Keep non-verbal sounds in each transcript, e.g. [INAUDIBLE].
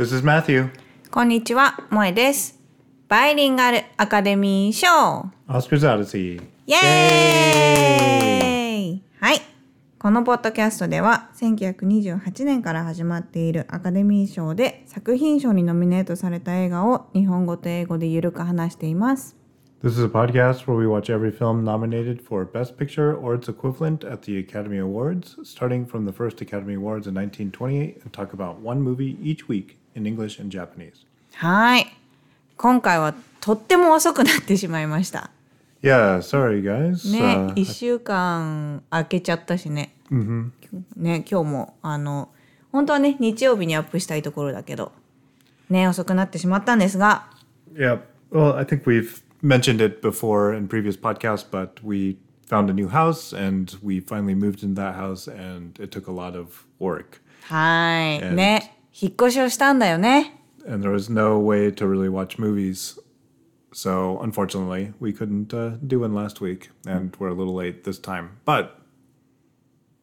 This is Matthew. こんにちは、萌えです。バイリンガルアカデミー賞 Oscar's Odyssey. イエーイはい。このポッドキャストでは1928年から始まっているアカデミー賞で作品賞にノミネートされた映画を日本語と英語でゆるく話しています。 This is a podcast where we watch every film nominated for Best Picture or its equivalent at the Academy Awards, starting from the first Academy Awards in 1928, and talk about one movie each week in English and Japanese. はい。今回はとっても遅くなってしまいました。 Yeah, sorry guys. ね、 Uh, 1週間空けちゃったしね。ね、今日もあの本当はね日曜日にアップしたいところだけどね遅くなってしまったんですが yeah, well, I think we've mentioned it before in previous podcasts, but we found a new house and we finally moved into that house, and it took a lot of work. はい、 And- ね 引っ越しをしたんだよね and there was no way to really watch movies. So unfortunately, we couldn't uh, do one last week, and we're a little late this time. But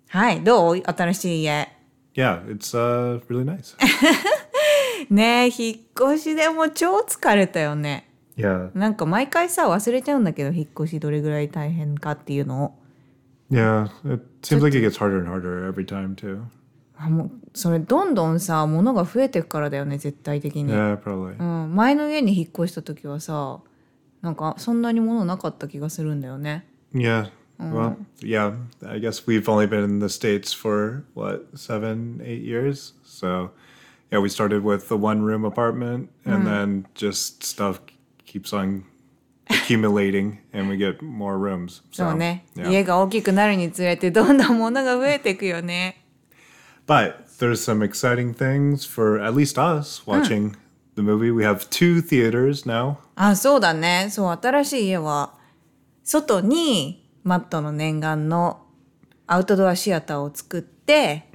はいどう新しい家 yeah, it's uh, really nice. [LAUGHS] ね引っ越しでも超疲れたよね yeah, なんか毎回さ忘れちゃうんだけど引っ越しどれぐらい大変かっていうのを yeah. It seems like it gets harder and harder every time too. あもうそれどんどんさ物が増えてくからだよね絶対的に、Yeah, probably. うん、前の家に引っ越した時はさなんかそんなに物なかった気がするんだよね Yeah. Well, yeah. I guess we've only been in the states for what seven, eight years. So, yeah, we started with the one-room apartment, and then just stuff keeps on accumulating, and we get more rooms. そうね.家が大きくなるにつれてどんどん物が増えていくよね But there's some exciting things for at least us watching the movie. We have two theaters now. あそうだねそう新しい家は外にマットの念願のアウトドアシアターを作って、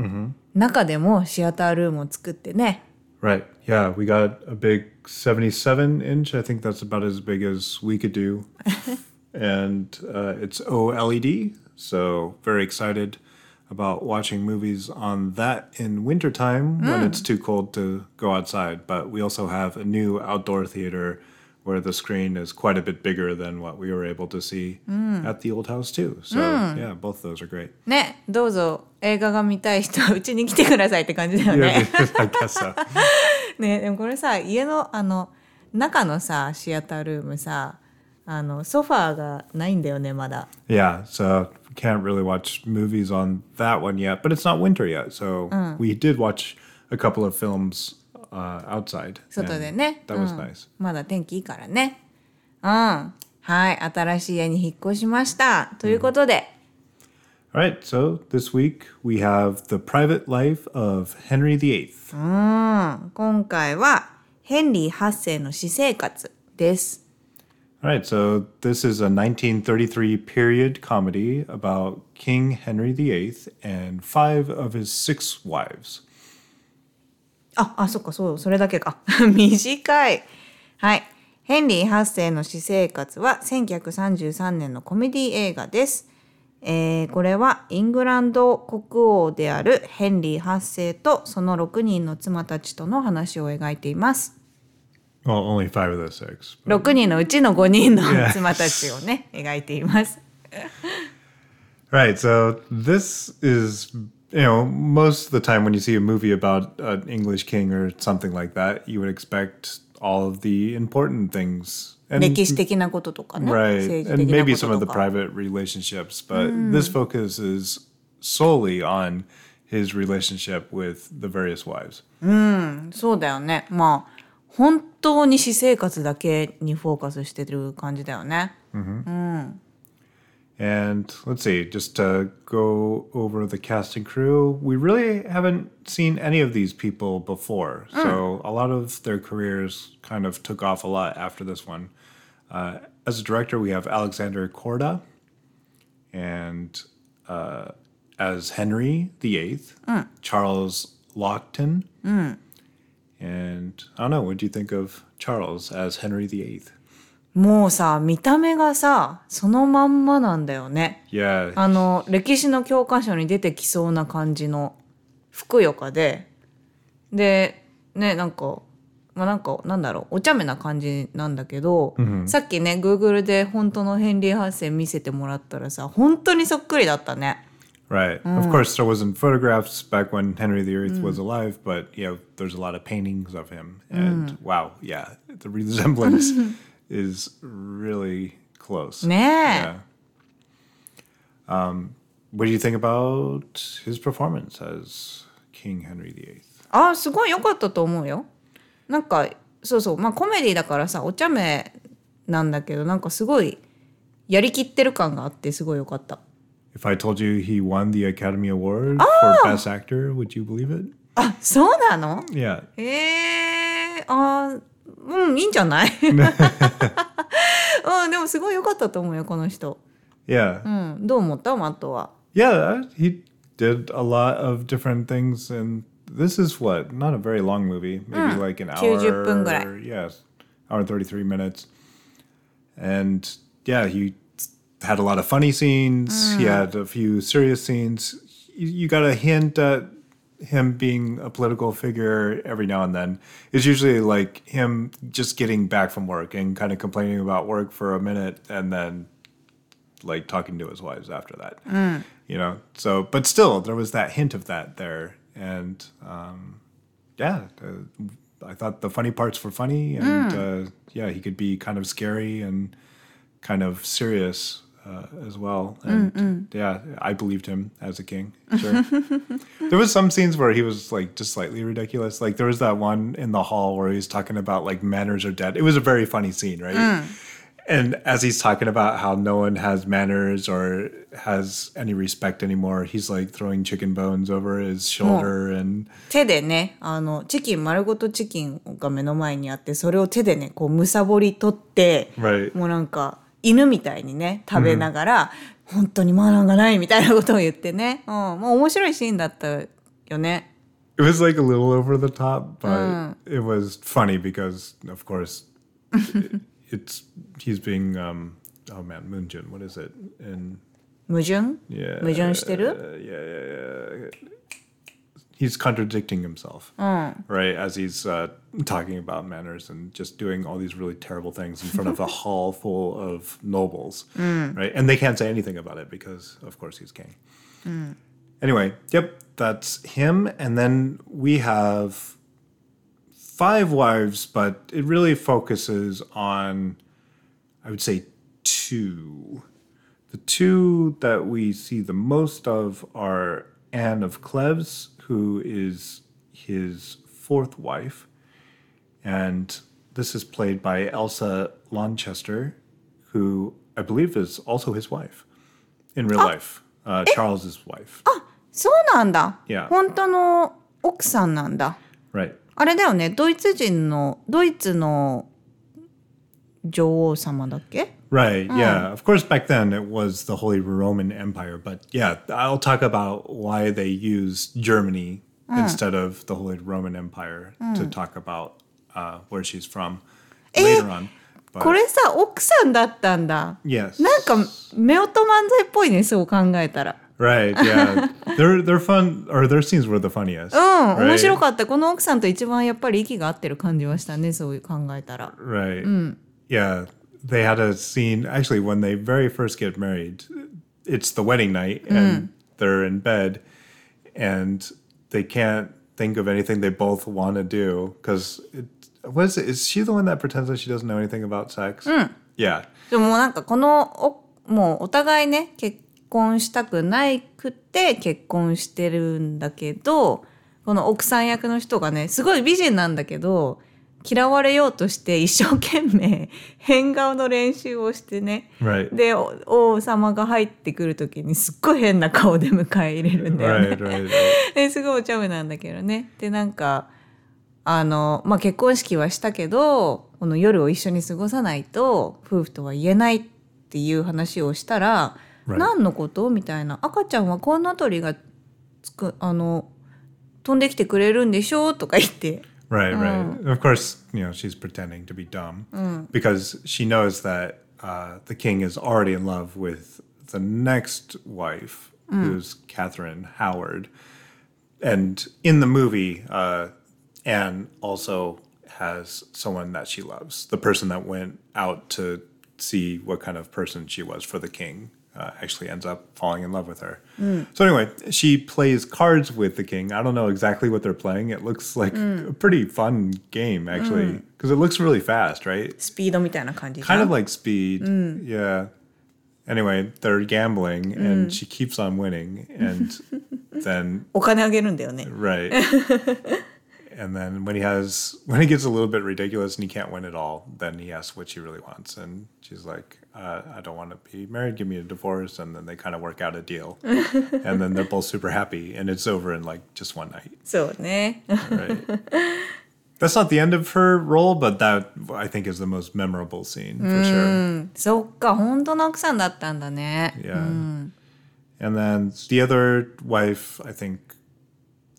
中でもシアタールームを作ってね Right. Yeah, we got a big 77 inch. I think that's about as big as we could do. [LAUGHS] and uh, it's OLED. So, very excited about watching movies on that in wintertime when it's too cold to go outside. But we also have a new outdoor theater where the screen is quite a bit bigger than what we were able to see at the old house, too. So, yeah, both those are great. [LAUGHS] ねどうぞ映画が見たい人はうちに来てくださいって感じだよ Yeah, ね I guess so. [LAUGHS] ねでもこれさ家のあの中のさシアタールームさあのソファーがないんだよねまだ Yeah, so we can't really watch movies on that one yet, but it's not winter yet. So we did watch a couple of films uh, outside. 外で and ね、 That う was ん nice. まだ天気いいからねうんはい新しい家に引っ越しましたということで、 All right, so this week we have The Private Life of Henry VIII. うん今回はヘンリー8世の私生活です All right, so this is a 1933 period comedy about King Henry VIII and five of his six wives. あ、あ、そっか、そう、それだけか。[LAUGHS] 短い。はい。ヘンリー8世の私生活は1933年のコメディ映画です。えーこれはイングランド国王であるヘンリー8世とその6人の妻たちとの話を描いています。Well, only five of the six. but- 6人のうちの5人の妻たちをね、描いています。 Right. [LAUGHS] So this is, you know, most of the time when you see a movie about an English king or something like that, you would expect all of the important things. And, 歴史的なこととかね。 right. 政治 And 的な maybe こ some と of と the か。 private relationships, but this focuses solely on his relationship with the various wives. そうだよね。まあ、 本当に私生活だけにフォーカスしてる感じだよね。Mm-hmm. Mm. うん。And let's see, just to go over the cast and crew, we really haven't seen any of these people before. Mm. So a lot of their careers kind of took off a lot after this one. Uh, as a director, we have Alexander Korda, and uh, as Henry VIII. Mm. Charles Laughton. And I don't know, what do you think of Charles as Henry VIII? もうさ見た目がさそのまんまなんだよね。Yeah, あの歴史の教科書に出てきそうな感じのふくよかで。でねなんかまあなんかなんだろうお茶目な感じなんだけど、さっきね Google で本当のヘンリー・ハッセン見せてもらったらさ本当にそっくりだったね Right. Of course, there wasn't photographs back when Henry VIII was alive, but you know, there's a lot of paintings of him, and wow, yeah, the resemblance [LAUGHS] is really close. ねえ、 Yeah. Um, what do you think about his performance as King Henry VIII? あすごい良かったと思うよなんかそうそうまあコメディだからさお茶目なんだけどなんかすごいやりきってる感があってすごい良かった If I told you he won the Academy Award for Best Actor, would you believe it? あそうなの Yeah. えー、あーうんいいんじゃないうんでもすごい良かったと思うよこの人 Yeah. うんどう思ったマットは Yeah, he did a lot of different things, and this is what not a very long movie, maybe like an 90分ぐらい。 hour. Yes, hour and thirty-three minutes, and yeah, he had a lot of funny scenes. He had a few serious scenes. You, you got a hint at him being a political figure every now and then. It's usually like him just getting back from work and kind of complaining about work for a minute, and then like talking to his wives after that. You know, so but still there was that hint of that there, and um, yeah, uh, I thought the funny parts were funny, and uh, yeah, he could be kind of scary and kind of serious uh, as well. And yeah, I believed him as a king. Sure. [LAUGHS] there was some scenes where he was like just slightly ridiculous. Like there was that one in the hall where he's talking about like manners are dead. It was a very funny scene, right? And as he's talking about how no one has manners or has any respect anymore, he's like throwing chicken bones over his shoulder and 手でねあのチキン丸ごとチキンが目の前にあってそれを手でねこうむさぼり取って、 Right. もうなんか 犬みたいにね食べながら、本当にマナーがないみたいなことを言ってね、うん、まあ面白いシーンだったよね。it was like a little over the top, but it was funny because, of course, it- it's he's being um, oh man, Moonjin. What is it? And 矛盾 yeah, 矛盾してる uh, yeah, yeah, yeah. He's contradicting himself, right? As he's uh, talking about manners and just doing all these really terrible things in front of a [LAUGHS] hall full of nobles, right? And they can't say anything about it because, of course, he's king. Anyway, yep, that's him. And then we have five wives, but it really focuses on, I would say, two. The two that we see the most of are Anne of Cleves, who is his fourth wife. And this is played by Elsa Lonchester, who I believe is also his wife in real life. Uh, Charles's wife. そうなんだ、 Yeah. 本当の奥さんなんだ Right. あれだよねドイツ人のドイツの 女王様だっけ Right. Yeah. Of course, back then it was the Holy Roman Empire, but yeah, I'll talk about why they used Germany instead of the Holy Roman Empire to talk about uh, where she's from later on. これさ奥さんだったんだ yes. なんか夫婦漫才っぽいねそう考えたら Right. Yeah. they're they're fun, or their scenes were the funniest. うん?面白かったこの奥さんと一番やっぱり息が合ってる感じはしたねそういう考えたら Right. Yeah. They had a scene actually when they very first get married. It's the wedding night and they're in bed and they can't think of anything they both want to do because what is it? Is she the one that pretends that she doesn't know anything about sex? Yeah. でももうなんかこのおもうお互いね結婚したくないくって結婚してるんだけどこの奥さん役の人がねすごい美人なんだけど 嫌われようとして一生懸命変顔の練習をしてね Right. でお王様が入ってくる時にすっごい変な顔で迎え入れるんだよね。Right. Right. [LAUGHS] すごいお茶目なんだけどね。でなんかあの、まあ、結婚式はしたけどこの夜を一緒に過ごさないと夫婦とは言えないっていう話をしたら「Right. 何のこと?」みたいな「赤ちゃんはこんな鳥がつくあの飛んできてくれるんでしょ?」とか言って。Right, right. Of course, you know, she's pretending to be dumb because she knows that uh, the king is already in love with the next wife, who's Catherine Howard. And in the movie, uh, and also has someone that she loves. The person that went out to see what kind of person she was for the king uh, actually ends up falling in love with her. Mm. So anyway, she plays cards with the king. I don't know exactly what they're playing. It looks like mm. a pretty fun game actually because mm. it looks really fast, right? Speed Kind of like speed. Yeah. Anyway, they're gambling and she keeps on winning and [LAUGHS] then Right. [LAUGHS] and then when he has [LAUGHS] when he gets a little bit ridiculous and he can't win at all, then he asks what she really wants, and she's like, uh, "I don't want to be married. Give me a divorce." And then they kind of work out a deal, [LAUGHS] and then they're both super happy, and it's over in like just one night. そうね Right. That's not the end of her role, but that I think is the most memorable scene for sure. そっか本当の奥さんだったんだね Yeah. And then the other wife, I think,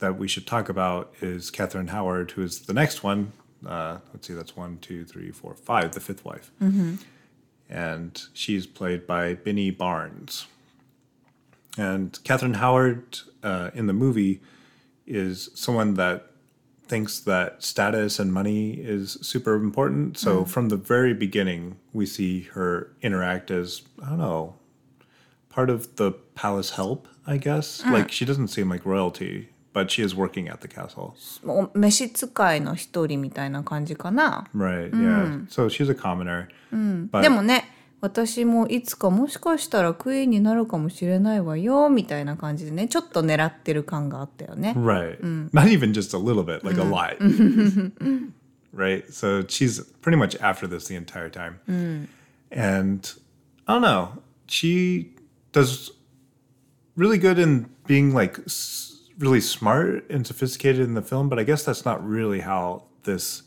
that we should talk about is Catherine Howard, who is the next one. Uh, let's see, that's one, two, three, four, five, the fifth wife. And she's played by Binnie Barnes. And Catherine Howard uh, in the movie is someone that thinks that status and money is super important. So from the very beginning, we see her interact as, I don't know, part of the palace help, I guess. Like she doesn't seem like royalty, but she is working at the castle. お召使いの一人みたいな感じかな Right, yeah. So she's a commoner. But でもね私もいつかもしかしたらクイーンになるかもしれないわよみたいな感じでねちょっと狙ってる感があったよね Right. Not even just a little bit, like a lot. [LAUGHS] right. So she's pretty much after this the entire time. And I don't know. She does really good in being like s- really smart and sophisticated in the film, but I guess that's not really how this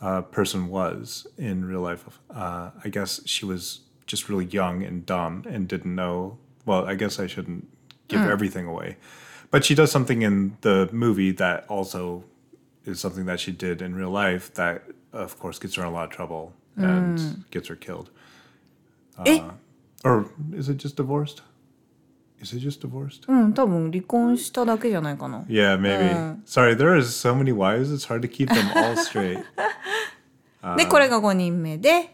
uh, person was in real life. Uh, I guess she was just really young and dumb and didn't know. Well, I guess I shouldn't give everything away. But she does something in the movie that also is something that she did in real life that, of course, gets her in a lot of trouble and gets her killed. え Or is it just divorced? Is it just divorced? うん多分離婚しただけじゃないかな Yeah, maybe. Sorry, there is so many wives, it's hard to keep them all [LAUGHS] straight. [LAUGHS] でこれが5人目で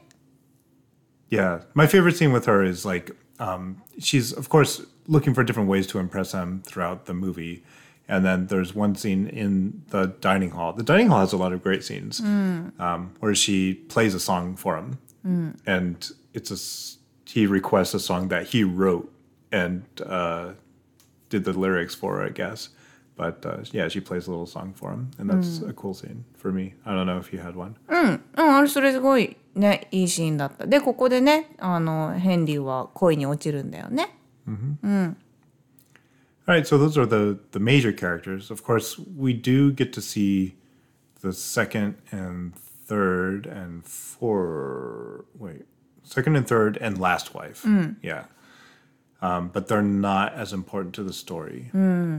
Yeah, my favorite scene with her is like um, she's of course looking for different ways to impress him throughout the movie, and then there's one scene in the dining hall. The dining hall has a lot of great scenes um, where she plays a song for him, and it's a s- he requests a song that he wrote and uh, did the lyrics for, I guess. But uh, yeah, she plays a little song for him, and that's a cool scene for me. I don't know if you had one. うんあれそれすごいねいいシーンだったでここでねあのヘンリーは恋に落ちるんだよね All right, so those are the the major characters. Of course, we do get to see the second and third and four. Wait, second and third and last wife. Yeah, Um, but they're not as important to the story.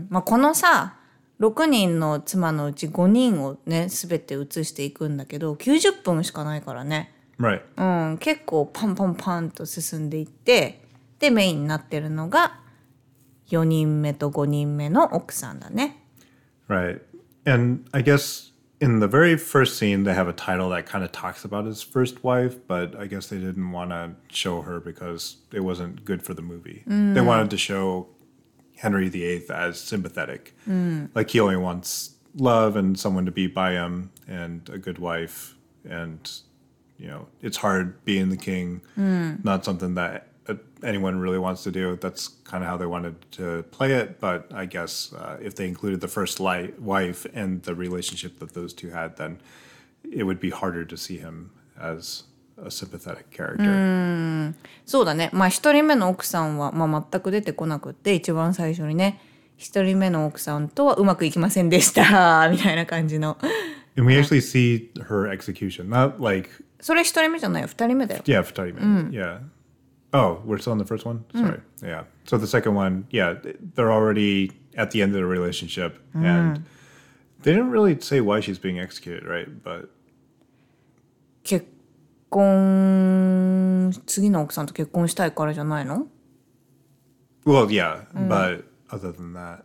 まあ、このさ6人の妻のうち5人をね全て移していくんだけど90分しかないからね、Right. うん、結構パンパンパンと進んでいってでメインになってるのが4人目と5人目の奥さんだね。Right. And I guess in the very first scene, they have a title that kind of talks about his first wife, but I guess they didn't want to show her because it wasn't good for the movie. They mm. wanted to show Henry VIII as sympathetic. Mm. Like he only wants love and someone to be by him and a good wife. And, you know, it's hard being the king, mm. not something that anyone really wants to do. That's kind of how they wanted to play it. But I guess uh, if they included the first li- wife and the relationship that those two had, then it would be harder to see him as a sympathetic character. そうだねまあ1人目の奥さんは、まあ、全く出てこなくって一番最初にね1人目の奥さんとはうまくいきませんでしたみたいな感じの And [LAUGHS] we actually see her execution, not like それ1人目じゃないよ2人目だよ yeah, Futari Man. Yeah. Oh, we're still in the first one. Sorry. Yeah. So the second one, yeah, they're already at the end of the relationship, and they didn't really say why she's being executed, right? But 結婚次の奥さんと結婚したいからじゃないの well, yeah. But other than that,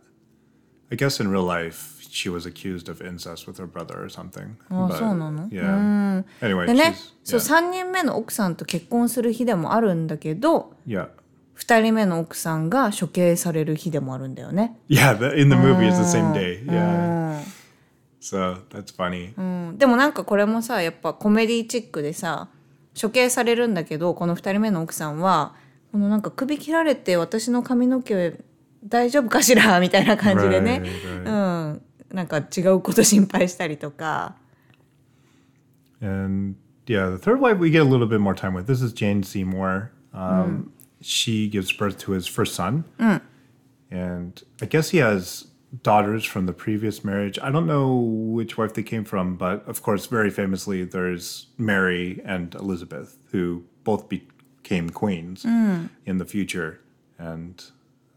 I guess in real life, she was accused of incest with her brother or something. あそうなの？Yeah. Anyway, でね she's そう yeah. 3人目の奥さんと結婚する日でもあるんだけど yeah. 2人目の奥さんが処刑される日でもあるんだよね。Yeah, the, in the movie it's the same day. う Yeah. ん So that's funny. うんでもなんかこれもさやっぱコメディチックでさ処刑されるんだけどこの2人目の奥さんはこのなんか首切られて私の髪の毛大丈夫かしら？みたいな感じでね、Right, うん、なんか違うこと心配したりとか And yeah, the third wife we get a little bit more time with. This is Jane Seymour. Um, She gives birth to his first son. And I guess he has daughters from the previous marriage. I don't know which wife they came from, but of course, very famously, there's Mary and Elizabeth, who both became queens in the future. And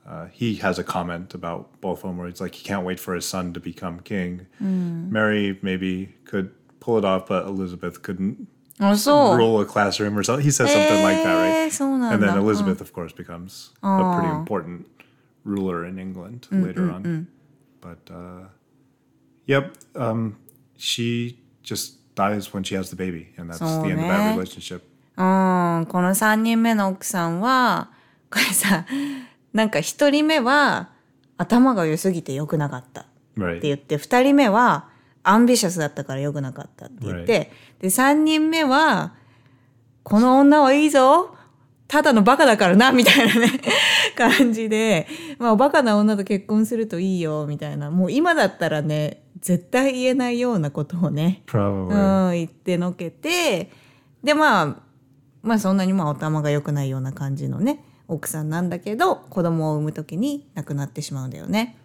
uh, he has a comment about both of them where it's like he can't wait for his son to become king. Mary maybe could pull it off, but Elizabeth couldn't あそう rule a classroom or something. He says something like that, えー right? そうなん And だ then Elizabeth, of course, becomes a pretty important ruler in England later on. But uh, yep, um, she just dies when she has the baby, and that's the end of that So, relationship. うん、この3人目の奥さんはこれさ なんか1人目は頭が良すぎて良くなかった。って.言って2人目はアンビシャスだったから良くなかったって言って、で3人目はこの女はいいぞ。ただのバカだからなみたいなね [LAUGHS] 感じで、まあ、バカな女と結婚するといいよみたいな。もう今だったらね絶対言えないようなことをね.うん、言ってのけて。でまあまあそんなにまあお玉が良くないような感じのね奥さんなんだけど子供を産む時に亡くなってしまうんだよね。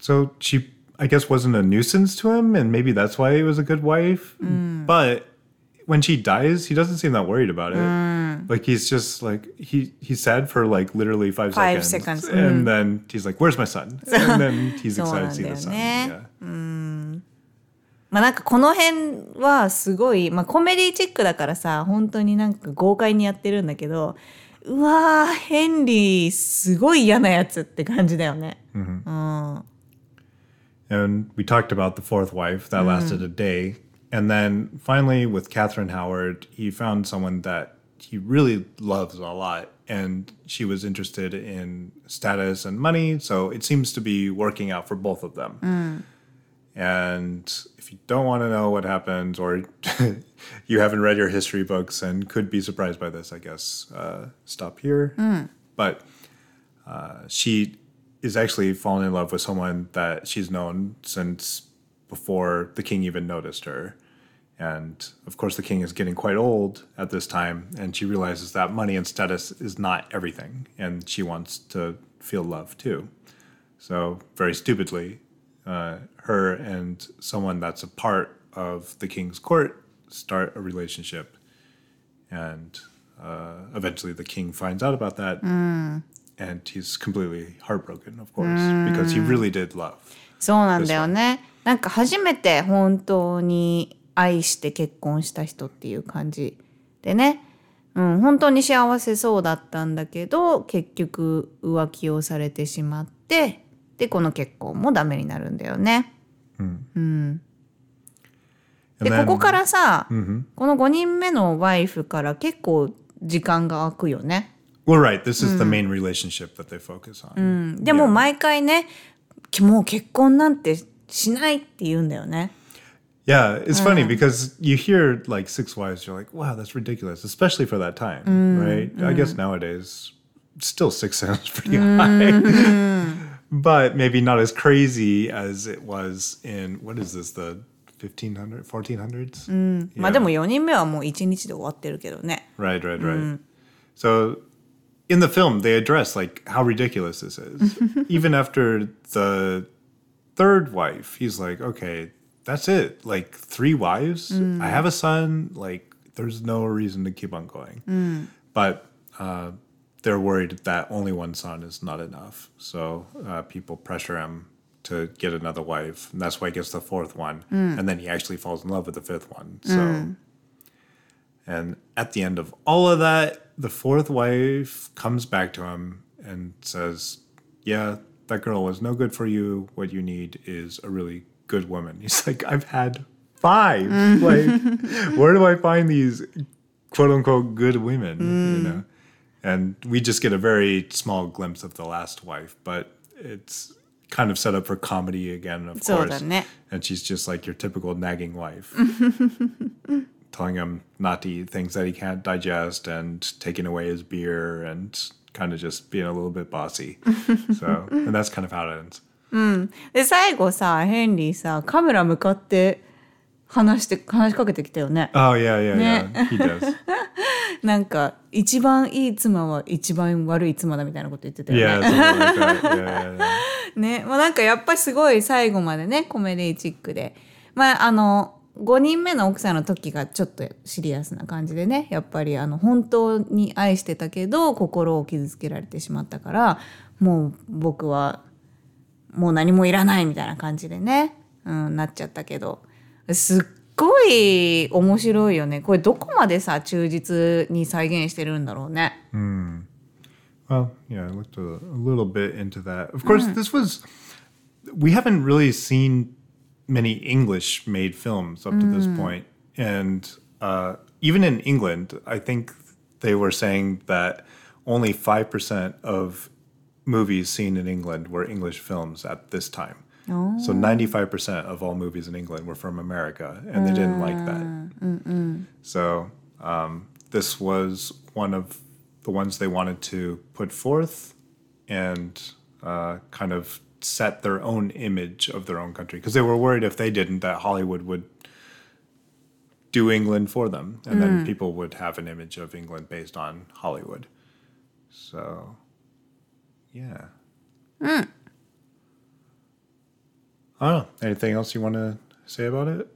So she, I guess, wasn't a nuisance to him, and maybe that's why he was a good wife. But when she dies, he doesn't seem that worried about it. Like he's just like he he's sad for like literally five, Five seconds, and then he's like, "Where's my son?" And then he's excited to see the なんだ son. よね。Yeah. まあなんかこの辺はすごい、まあ、コメディチックだからさ本当になんか豪快にやってるんだけどうわーヘンリーすごい嫌なやつって感じだよね。うん、 And we talked about the fourth wife that lasted a day. And then finally, with Catherine Howard, he found someone that he really loves a lot. And she was interested in status and money. So it seems to be working out for both of them. And if you don't want to know what happened, or [LAUGHS] you haven't read your history books and could be surprised by this, I guess, uh, stop here. But uh, she is actually falling in love with someone that she's known since before the king even noticed her. And of course, the king is getting quite old at this time, and she realizes that money and status is not everything, and she wants to feel love too. So, very stupidly, uh, her and someone that's a part of the king's court start a relationship. And uh, eventually, the king finds out about that, and he's completely heartbroken, of course, because he really did love. そうなんだよね。なんか初めて本当に愛して結婚した人っていう感じでね、うん、本当に幸せそうだったんだけど結局浮気をされてしまってでこの結婚もダメになるんだよね。And で then- ここからさ、この5人目のワイフから結構時間が空くよね。Well, right. This is the main relationship that they focus on. でも毎回ねもう結婚なんてしないって言うんだよね。Yeah, it's funny because you hear like six wives, you're like, wow, that's ridiculous, especially for that time, right? I guess nowadays, still six sounds pretty high, but maybe not as crazy as it was in what is this, the 1500, 1400s? まあでも4人目はもう1日で終わってるけどね。 Right, right, right. So in the film, they address like how ridiculous this is. [LAUGHS] Even after the third wife, he's like, okay, that's it. Like three wives. I have a son. Like there's no reason to keep on going. But uh, they're worried that only one son is not enough. So uh, people pressure him to get another wife. And that's why he gets the fourth one. Mm. And then he actually falls in love with the fifth one. So. Mm. And at the end of all of that, the fourth wife comes back to him and says, Yeah, that girl was no good for you. What you need is a really good woman. He's [LAUGHS] like, I've had five. Mm. like, [LAUGHS] where do I find these quote unquote good women? You know? And we just get a very small glimpse of the last wife, but it's kind of set up for comedy again, of そう course. だね。 And she's just like your typical nagging wife. [LAUGHS] telling him not to eat things that he can't digest and taking away his beer and kind of just being a little bit bossy. [LAUGHS] so, and that's kind of how it ends. で最後さヘンリーさカメラ向かって話して話しかけてきたよね。 Oh, yeah, yeah, yeah. He does. [LAUGHS] なんか一番いい妻は一番悪い妻だみたいなこと言ってたよね。[LAUGHS] ね、まあ、なんかやっぱりすごい最後までねコメディチックで。まああの5人目の奥さんの時がちょっとシリアスな感じでねやっぱりあの本当に愛してたけど心を傷つけられてしまったからもう僕はもう何もいらないみたいな感じでね、うん、なっちゃったけど。すっごい面白いよねこれどこまでさ忠実に再現してるんだろうね。Well, yeah, I looked a, a little bit into that. Of course, this was, we haven't really seen many English made films up to this point. And uh, even in England, I think they were saying that only 5% of movies seen in England were English films at this time. So 95% of all movies in England were from America, and they didn't like that. Mm, mm, mm. So um, this was one of the ones they wanted to put forth and uh, kind of set their own image of their own country because they were worried if they didn't that Hollywood would do England for them, and then people would have an image of England based on Hollywood. So, yeah. I Anything else you want to say about it?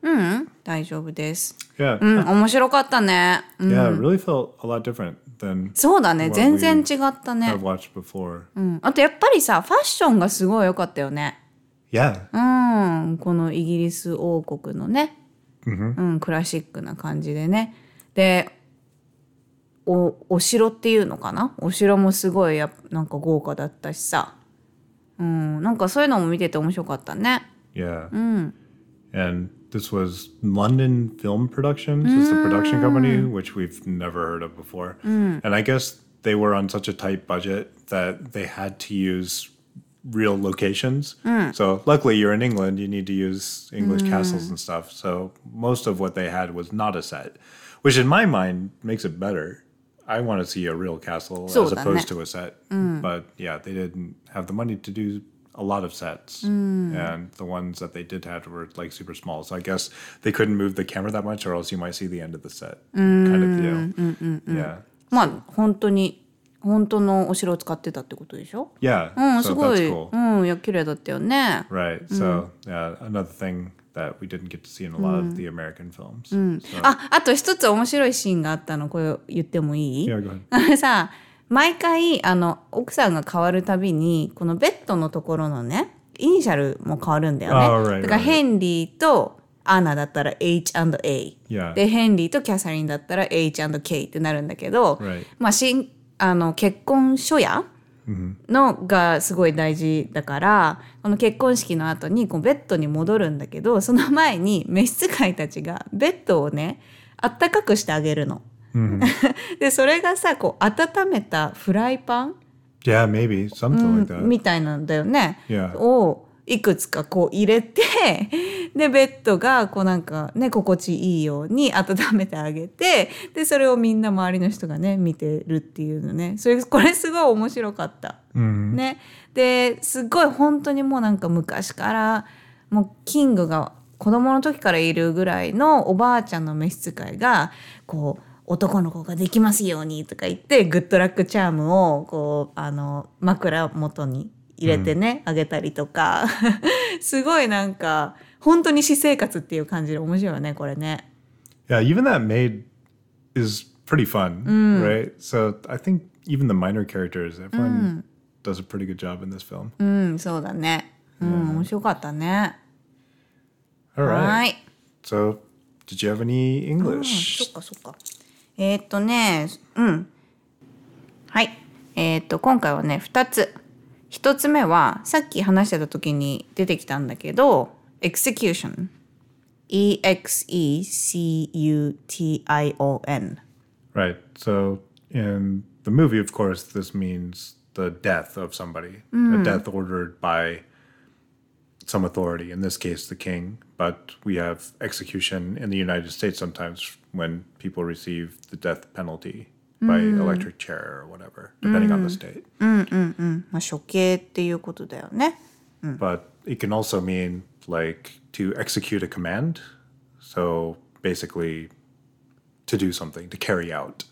大丈夫です。Yeah. うん、面白かったね。うん Yeah, it really felt a lot different than そうだね。全然違ったね。I've、watched before. うん、あとやっぱりさファッションがすごい良かったよね。Yeah. うんこのイギリス王国のね、うん、クラシックな感じでね。でおお城っていうのかな？お城もすごいやっなんか豪華だったしさ、うん、なんかそういうのも見てて面白かったね Yeah. Mm. And this was London Film Productions, mm. is the production company, mm. which we've never heard of before. Mm. And I guess they were on such a tight budget that they had to use real locations. Mm. So luckily you're in England, you need to use English mm. castles and stuff. So most of what they had was not a set, which in my mind makes it better. I want to see a real castle as opposed to a set. Mm. But yeah, they didn't have the money to do a lot of sets. And the ones that they did have were like super small. So I guess they couldn't move the camera that much or else you might see the end of the set kind of deal. Yeah. まあ本当に本当のお城を使ってたってことでしょ Yeah. うん、 so すご that's い、 cool. うん、いや綺麗だったよね。 Right. So yeah, another thing that we didn't get to see in a lot of the American films. So, あ、あと一つ面白いシーンがあったの、これ言ってもいい yeah, go ahead. あれ[LAUGHS] さ、 毎回、あの、奥さんが変わるたびに、このベッドのところのね、イニシャルも変わるんだよね。Oh, right, だから right. ヘンリーとアナだったら H&A。Yeah. で、ヘンリーとキャサリンだったら H&K ってなるんだけど、Right. まあ、しんあの結婚書やのがすごい大事だからこの結婚式の後にこうベッドに戻るんだけどその前に召使いたちがベッドをねあったかくしてあげるの。[LAUGHS] でそれがさこう温めたフライパン？Yeah, maybe something like that. みたいなんだよね。Yeah. をいくつかこう入れて [LAUGHS] でベッドがこうなんかね心地いいように温めてあげてでそれをみんな周りの人がね見てるっていうのねそれこれすごい面白かった。ね、ですっごい本当にもうなんか昔からもうキングが子供の時からいるぐらいのおばあちゃんの召使いがこう男の子ができますようにとか言ってグッドラックチャームをこうあの枕元に入れてね、あげたりとかすごいなんか本当に私生活っていう感じで面白いよねこれね。Yeah, even that maid is pretty fun, right? So I think even the minor characters, everyone does a pretty good job in this film. うんそうだね。うん面白かったね。All は right. い。So, did you have any そ English? っかそっか。えーっとね、うん。はい。えーっと、今回はね、2つ。一つ目はさっき話してた時に出てきたんだけど execution E-X-E-C-U-T-I-O-N Right. So in the movie, of course, this means the death of somebody, a death ordered by some authority, in this case, the king. But we have execution in the United States sometimes when people receive the death penalty by electric chair or whatever, depending on the state. まあ処刑っていうことだよね But it can also mean like to execute a command. So basically, to do something, to carry out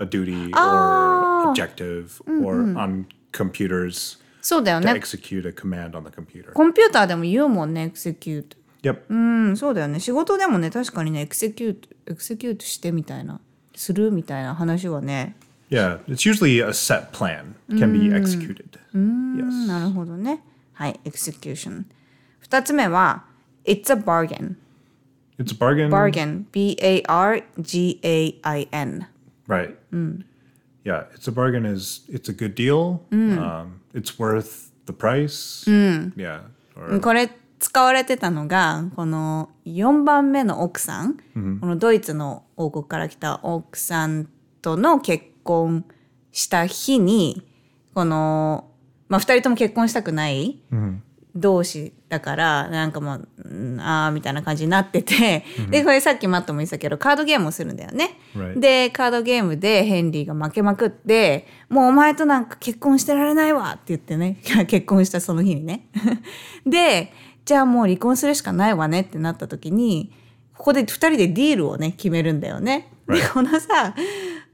a duty or objective, or on computers, そうだよね execute a command on the computer. コンピューターでも言うもんね execute Yep. うんそうだよね仕事でもね確かにねエクセキュートエクセキュートしてみたいなするみたいな話はね Yeah. It's usually a set plan, can be executed. Yes. なるほどねはい execution 二つ目は it's a bargain It's a bargain. bargain B-A-R-G-A-I-N Right. Yeah, it's a bargain. Is it's a good deal. Um, it's worth the price. Yeah. Or これ使われてたのがこの4番目の奥さん、このドイツの王国から来た奥さんとの結婚した日にこの、まあ、2人とも結婚したくない同士だからなんかもう、うんああみたいな感じになってて、でこれさっきマットも言ってたけどカードゲームをするんだよね。でカードゲームでヘンリーが負けまくってもうお前となんか結婚してられないわって言ってね [LAUGHS] 結婚したその日にね [LAUGHS] でじゃあもう離婚するしかないわねってなった時にここで2人でディールをね決めるんだよね。で.このさ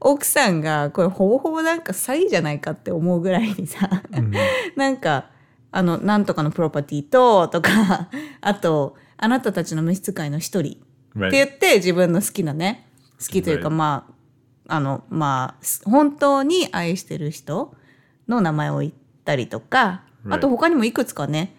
奥さんがこれほぼほぼなんか詐欺じゃないかって思うぐらいにさ、[LAUGHS] なんかあのなんとかのプロパティととか [LAUGHS] あとあなたたちの召使いの一人.って言って自分の好きなね好きというか.まああのまあす本当に愛してる人の名前を言ったりとか.あと他にもいくつかね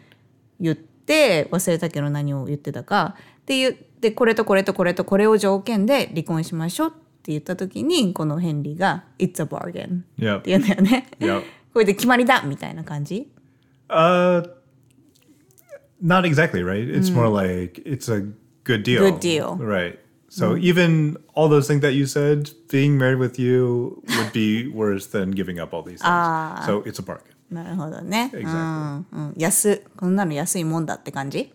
言って忘れたけど何を言ってたかって言ってこれとこれとこれとこれを条件で離婚しましょうって言った時にこのヘンリーが「It's a bargain」って.言うんだよね。[LAUGHS] これで決まりだみたいな感じ Uh, not exactly, right? It's more like it's a good deal. Good deal. Right. So even all those things that you said, being married with you would be worse [LAUGHS] than giving up all these things. So it's a bargain. なるほどね。 Exactly. うんうん、安こんなの安いもんだって感じ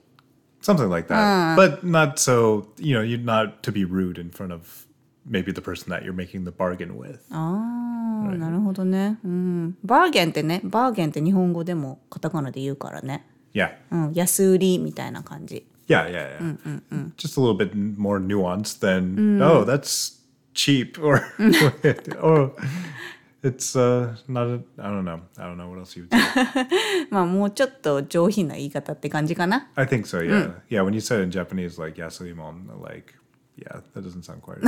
Something like that. But not so, you know, you're not to be rude in front of maybe the person that you're making the bargain with. Ah, ああ、right. なるほどね。うん。バーゲンってね、バーゲンって日本語でもカタカナで言うからね。Yeah. Mm. うん、安売りみたいな感じ。Yeah, yeah, yeah. Mm, mm, うんうんうん。Just a little bit more nuanced than oh, that's cheap or [LAUGHS] or it's uh not a, I don't know. I don't know what else you would say. [LAUGHS] まあもうちょっと上品な言い方って感じかな。I think so, yeah. Yeah. when you said in Japanese like 安いもん like yeah, that doesn't sound quite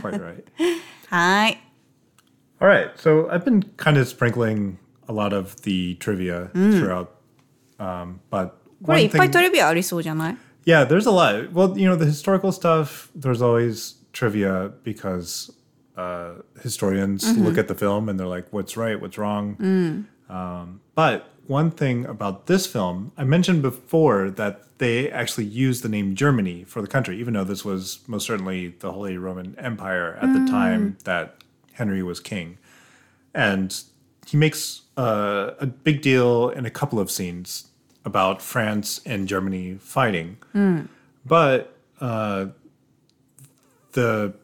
[LAUGHS] quite right. はーい。 All right, so I've been kind of sprinkling a lot of the trivia throughout um but これい one っぱい thing トリビアありそうじゃない Yeah, there's a lot. Well, you know, the historical stuff, there's always trivia because uh, historians look at the film and they're like, what's right, what's wrong. Um, but one thing about this film, I mentioned before that they actually used the name Germany for the country, even though this was most certainly the Holy Roman Empire at the time that Henry was king. And he makes uh, a big deal in a couple of scenes about France and Germany fighting. But uh, the,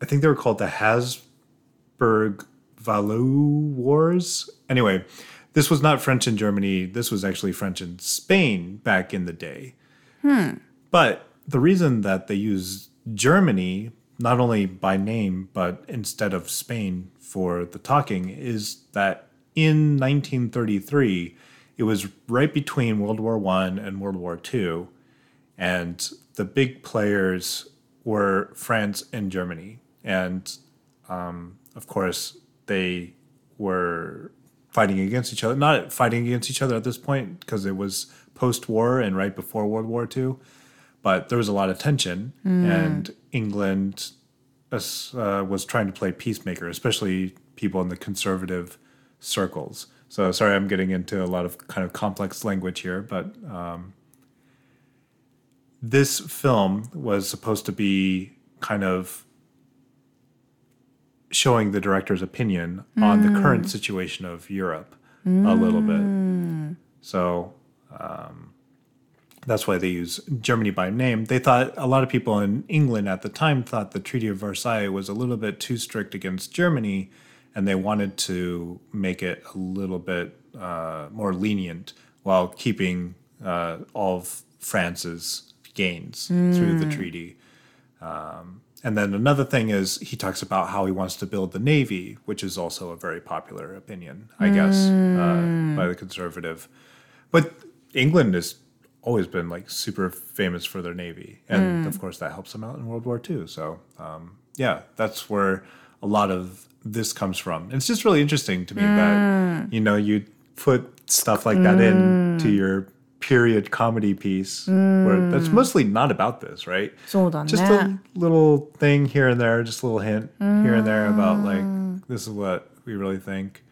I think they were called the Habsburg Valois Wars. Anyway, this was not French in Germany. This was actually French in Spain back in the day. But the reason that they use Germany, not only by name, but instead of Spain for the talking, is that in 1933, it was right between World War One and World War Two, and the big players were France and Germany. And um, of course, they were fighting against each other. Not fighting against each other at this point because it was post war and right before World War II. But there was a lot of tension, and England uh, was trying to play peacemaker, especially people in the conservative circles. So sorry, I'm getting into a lot of kind of complex language here, but um, this film was supposed to be kind of showing the director's opinion on the current situation of Europe a little bit. So um, that's why they use Germany by name. They thought a lot of people in England at the time thought the Treaty of Versailles was a little bit too strict against Germany, and they wanted to make it a little bit uh, more lenient while keeping uh, all of France's gains through the treaty. Um, and then another thing is he talks about how he wants to build the navy, which is also a very popular opinion, I guess, uh, by the conservative. But England has always been like super famous for their navy, and of course that helps them out in World War II. So um, yeah, that's where a lot of this comes from. It's just really interesting to me that you know you put stuff like that into your period comedy piece where that's mostly not about this, right? そうだね。 just a little thing here and there, just a little hint here and there about like this is what we really think.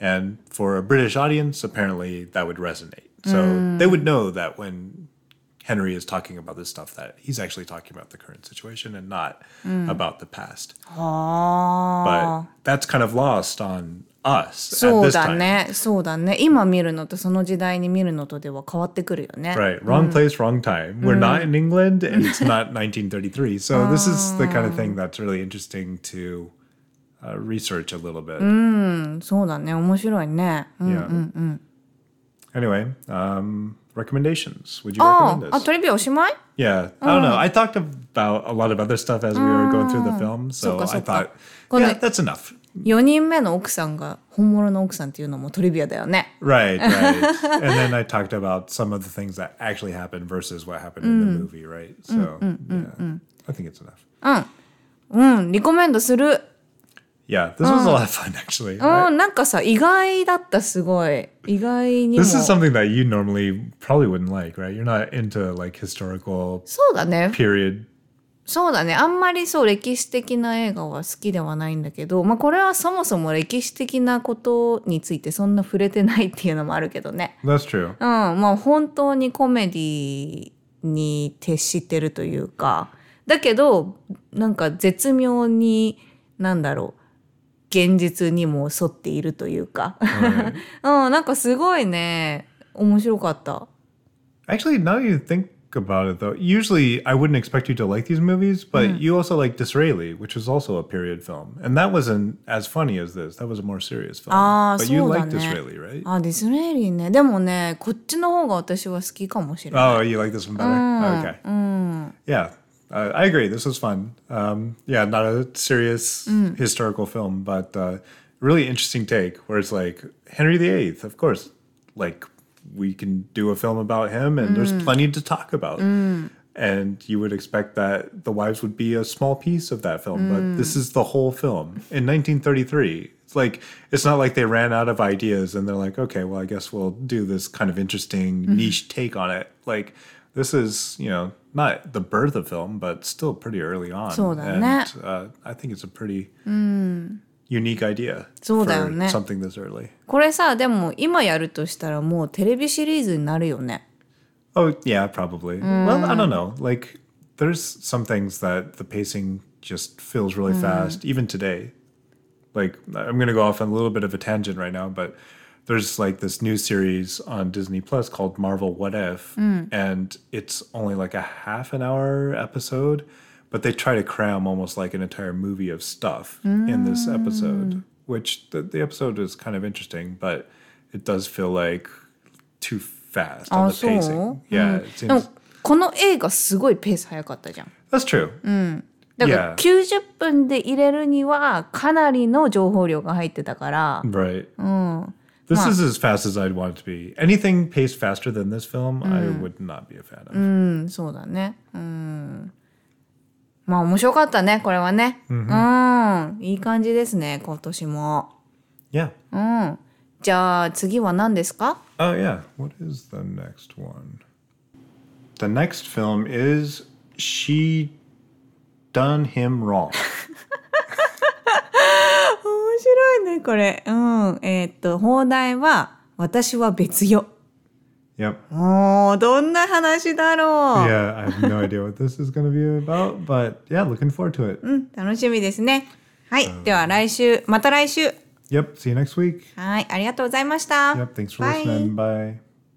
And for a British audience, apparently that would resonate. So they would know that when Henry is talking about this stuff, that he's actually talking about the current situation and not about the past. あ But that's kind of lost on us あ。そ at う this だ time. ね。そうだね。今見るのとその時代に見るのとでは変わってくるよね。 Right. Wrong place, wrong time. We're not in England and it's not [LAUGHS] 1933. So this is the kind of thing [LAUGHS] that's really interesting to uh, research a little bit. うんそうだね。面白いね。うん Yeah. Anyway, um, recommendations. Would you あ recommend あ、あ、 this? トリビアおしまい Yeah. I don't know. I talked about a lot of other stuff as we were going through the film. So そっかそ I っか。 thought, この yeah, that's enough. 4人目の奥さんが本物の奥さんっていうのもトリビアだよね。Right, right. and then I talked about some of the things that actually happened versus what happened in the movie, right? So, yeah, I think it's enough. うん、リコメンドする。Yeah, this was a lot of fun, actually. うん、なんかさ、意外だった、すごい。意外にも。This is something that you normally probably wouldn't like, right? You're not into like historical そうだね。period. そうだね。あんまりそう、歴史的な映画は好きではないんだけど、まあこれはそもそも歴史的なことについてそんな触れてないっていうのもあるけどね。That's true. うん、まあ本当にコメディに徹してるというか、だけど、なんか絶妙に、なんだろう、現実にも沿っているというか. [LAUGHS] うん、なんかすごいね、面白かった。Actually, now you think about it, though, usually I wouldn't expect you to like these movies, but you also like Disraeli, which was also a period film, and that wasn't as funny as this. That was a more serious film. Ah, but you そうだ like ね。 Disraeli, right? あ、ディスレイリーね。でもね、こっちの方が私は好きかもしれない。 Oh, you like this one better? okay. Yeah, uh, I agree. This was fun. Um, yeah, not a serious historical film, but uh, really interesting take where it's like Henry VIII, of course, like we can do a film about him and mm. there's plenty to talk about. Mm. And you would expect that The Wives would be a small piece of that film, mm. but this is the whole film. In 1933, it's like it's not like they ran out of ideas and they're like, okay, well, I guess we'll do this kind of interesting mm-hmm. niche take on it. Like this is, you know, not the birth of film, but still pretty early on. And uh, I think it's a pretty unique idea そうだよ for ね。 something this early. これさ、でも今やるとしたらもうテレビシリーズになるよね。 Oh, yeah, probably. Well, I don't know. Like, there's some things that the pacing just feels really fast, even today. Like, I'm going to go off on a little bit of a tangent right now, but there's like this new series on Disney Plus called Marvel What If, and it's only like a half an hour episode, but they try to cram almost like an entire movie of stuff in this episode, which the, the episode is kind of interesting, but it does feel like too fast on Ah, the pacing. so? Yeah, it でも seems この映画すごいペース早かったじゃん。 that's true. だから Yeah. 90分で入れるにはかなりの情報量が入ってたから、 Right. This is as fast as I'd want it to be. Anything paced faster than this film, I would not be a fan of. うん、そうだね。うん。 まあ面白かったね、これはね。うん。いい感じですね、今年も。Yeah. うん。じゃあ次は何ですか？Oh, yeah. What is the next one? The next film is She Done Him Wrong. [LAUGHS] 面白いいねこれうんえーっと放題は私は別よ Yep. おーどんな話だろう、Yeah, I have no idea what this is going to be about, but yeah, looking forward to it. うん楽しみですねはい、では来週また来週 Yep. See you next week. はいありがとうございました Yep. Thanks for listening. Bye.